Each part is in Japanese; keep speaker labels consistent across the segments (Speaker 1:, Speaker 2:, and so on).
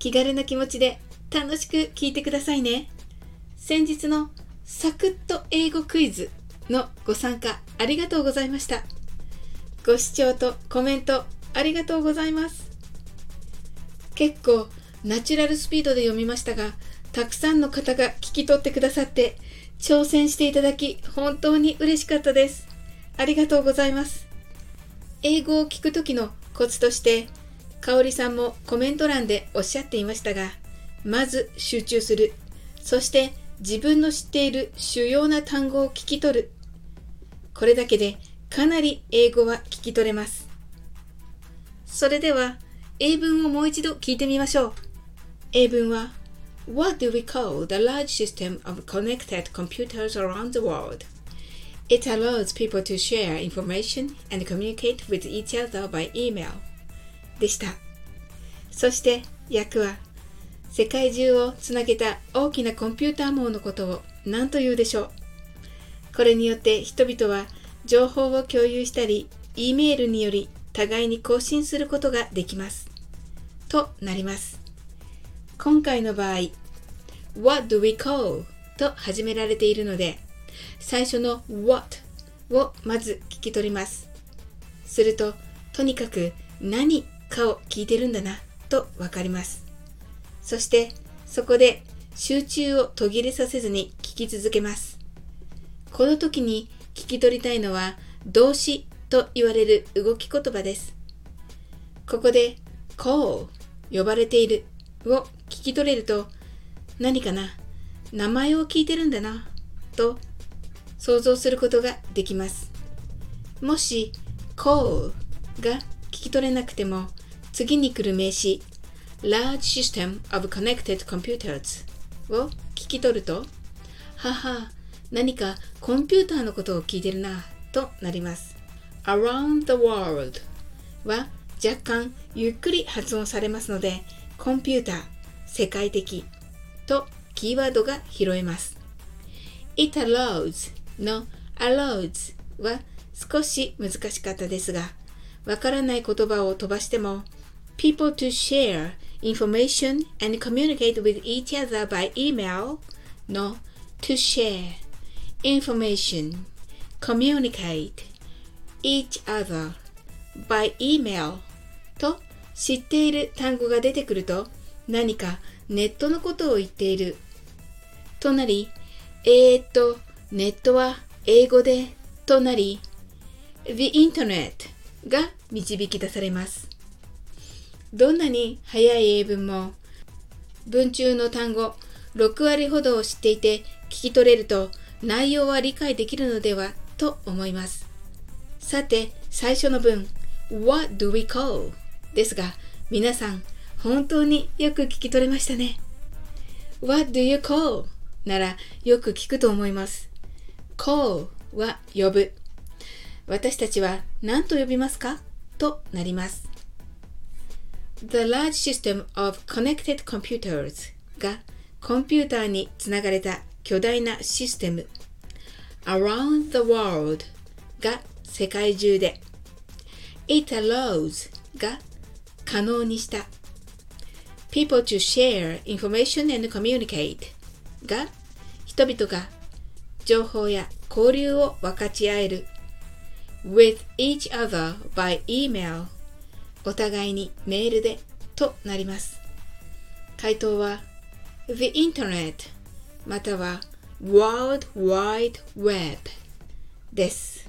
Speaker 1: 気軽な気持ちで楽しく聞いてくださいね。先日のサクッと英語クイズのご参加ありがとうございました。ご視聴とコメントありがとうございます。結構ナチュラルスピードで読みましたが、たくさんの方が聞き取ってくださって挑戦していただき本当に嬉しかったです。ありがとうございます。英語を聞くときのコツとして、かおりさんもコメント欄でおっしゃっていましたが、まず集中する。そして自分の知っている主要な単語を聞き取る。これだけでかなり英語は聞き取れます。それでは英文をもう一度聞いてみましょう。英文は What do we call the large system of connected computers around the world? It allows people to share information and communicate with each other by email でした。そして訳は世界中をつなげた大きなコンピューター網のことを何と言うでしょう。これによって人々は情報を共有したり、E メールにより互いに更新することができます。となります。今回の場合、What do we call? と始められているので、最初の what をまず聞き取ります。すると、とにかく何かを聞いてるんだなとわかります。そしてそこで集中を途切れさせずに聞き続けます。この時に聞き取りたいのは動詞と言われる動き言葉です。ここで call 呼ばれているを聞き取れると何かな？名前を聞いてるんだなと想像することができます。もし call が聞き取れなくても次に来る名詞 large system of connected computers を聞き取るとはは何かコンピューターのことを聞いてるなとなります。around the world は若干ゆっくり発音されますのでコンピューター世界的とキーワードが拾えます。It allows の allows は少し難しかったですが、わからない言葉を飛ばしても people to share information and communicate with each other by email の to share information communicate each other by email と知っている単語が出てくると何かネットのことを言っているとなりえー、っとネットは英語でとなり The Internet が導き出されます。どんなに早い英文も文中の単語6割ほどを知っていて聞き取れると内容は理解できるのではと思います。さて最初の文 What do we call? ですが皆さん本当によく聞き取れましたね。What do you call? ならよく聞くと思います。call は呼ぶ。私たちは何と呼びますか？となります。The large system of connected computers がコンピューターにつながれた巨大なシステム around the world が世界中で It allows が可能にした people to share information and communicate が人々が情報や交流を分かち合える with each other by email お互いにメールでとなります回答は The Internet または World Wide Web です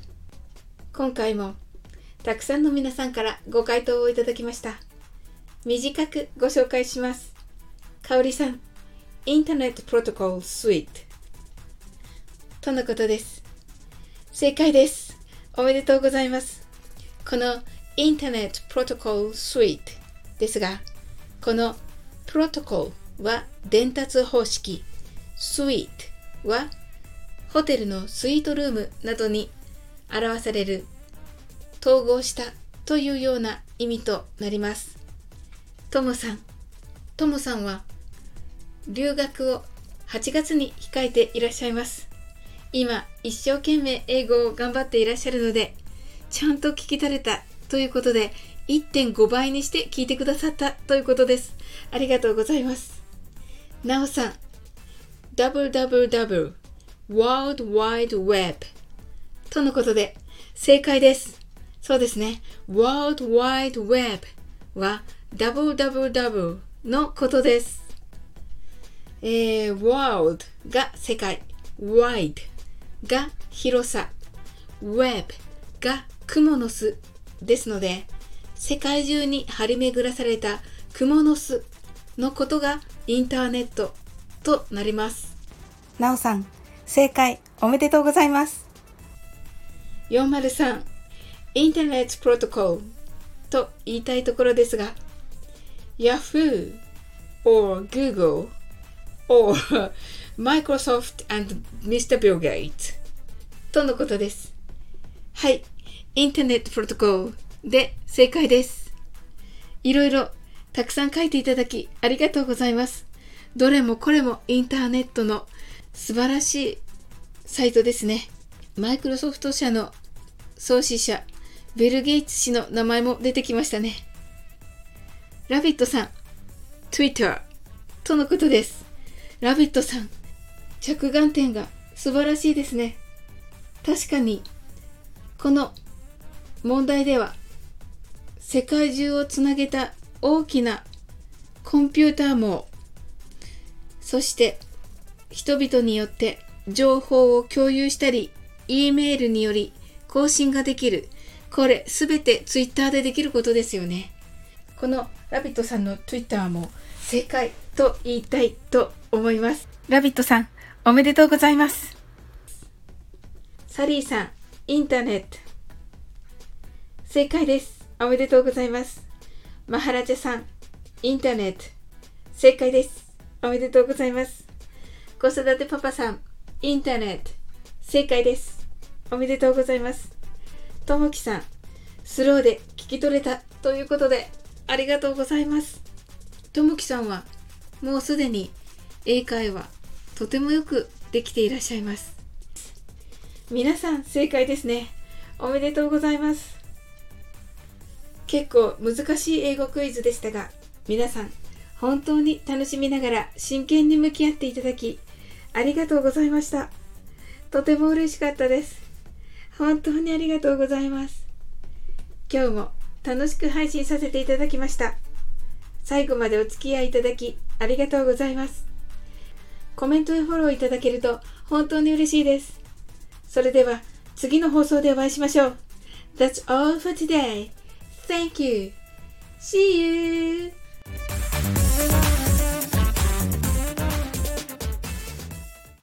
Speaker 1: 今回もたくさんの皆さんからご回答をいただきました短くご紹介しますかおりさんインターネットプロトコルスイートとのことです。正解です。おめでとうございます。このインターネットプロトコルスイートですが、この protocol は伝達方式、suite はホテルのスイートルームなどに表される統合したというような意味となります。トムさん。トムさんは留学を8月に控えていらっしゃいます。今、一生懸命英語を頑張っていらっしゃるので、ちゃんと聞き取れたということで、1.5倍にして聞いてくださったということです。ありがとうございます。なおさん、www World Wide Web とのことで正解です。そうですね。World Wide Web は www のことです。えー、World が世界、Wide が広さ、Web がクモの巣ですので、世界中に張り巡らされたクモの巣のことがインターネットとなります。なおさん、正解おめでとうございます。403インターネットプロトコルと言いたいところですが Yahoo or Google or Microsoft and Mr. Bill Gates とのことです。はい。インターネットプロトコルで正解です。いろいろたくさん書いていただきありがとうございます。どれもこれもインターネットの素晴らしいサイトですね。マイクロソフト社の創始者、ベル・ゲイツ氏の名前も出てきましたね。ラビットさん、Twitter とのことです。ラビットさん、着眼点が素晴らしいですね。確かに、この問題では、世界中をつなげた大きなコンピューター網、そして人々によって情報を共有したり、E メールにより更新ができる。これすべて Twitter でできることですよね。このラビットさんの Twitter も正解と言いたいと思います。ラビットさん、おめでとうございます。サリーさん、インターネット。正解です。おめでとうございます。マハラジャさん、インターネット。正解です。おめでとうございます。子育てパパさん、インターネット。正解です。おめでとうございます。ともきさん、スローで聞き取れたということで、ありがとうございます。ともきさんは、もうすでに英会話、とてもよくできていらっしゃいます。皆さん、正解ですね。おめでとうございます。結構難しい英語クイズでしたが、皆さん、本当に楽しみながら真剣に向き合っていただき、ありがとうございました。とても嬉しかったです。本当にありがとうございます。今日も楽しく配信させていただきました。最後までお付き合いいただきありがとうございます。コメントやフォローいただけると本当に嬉しいです。それでは次の放送でお会いしましょう。That's all for today. Thank you. See you.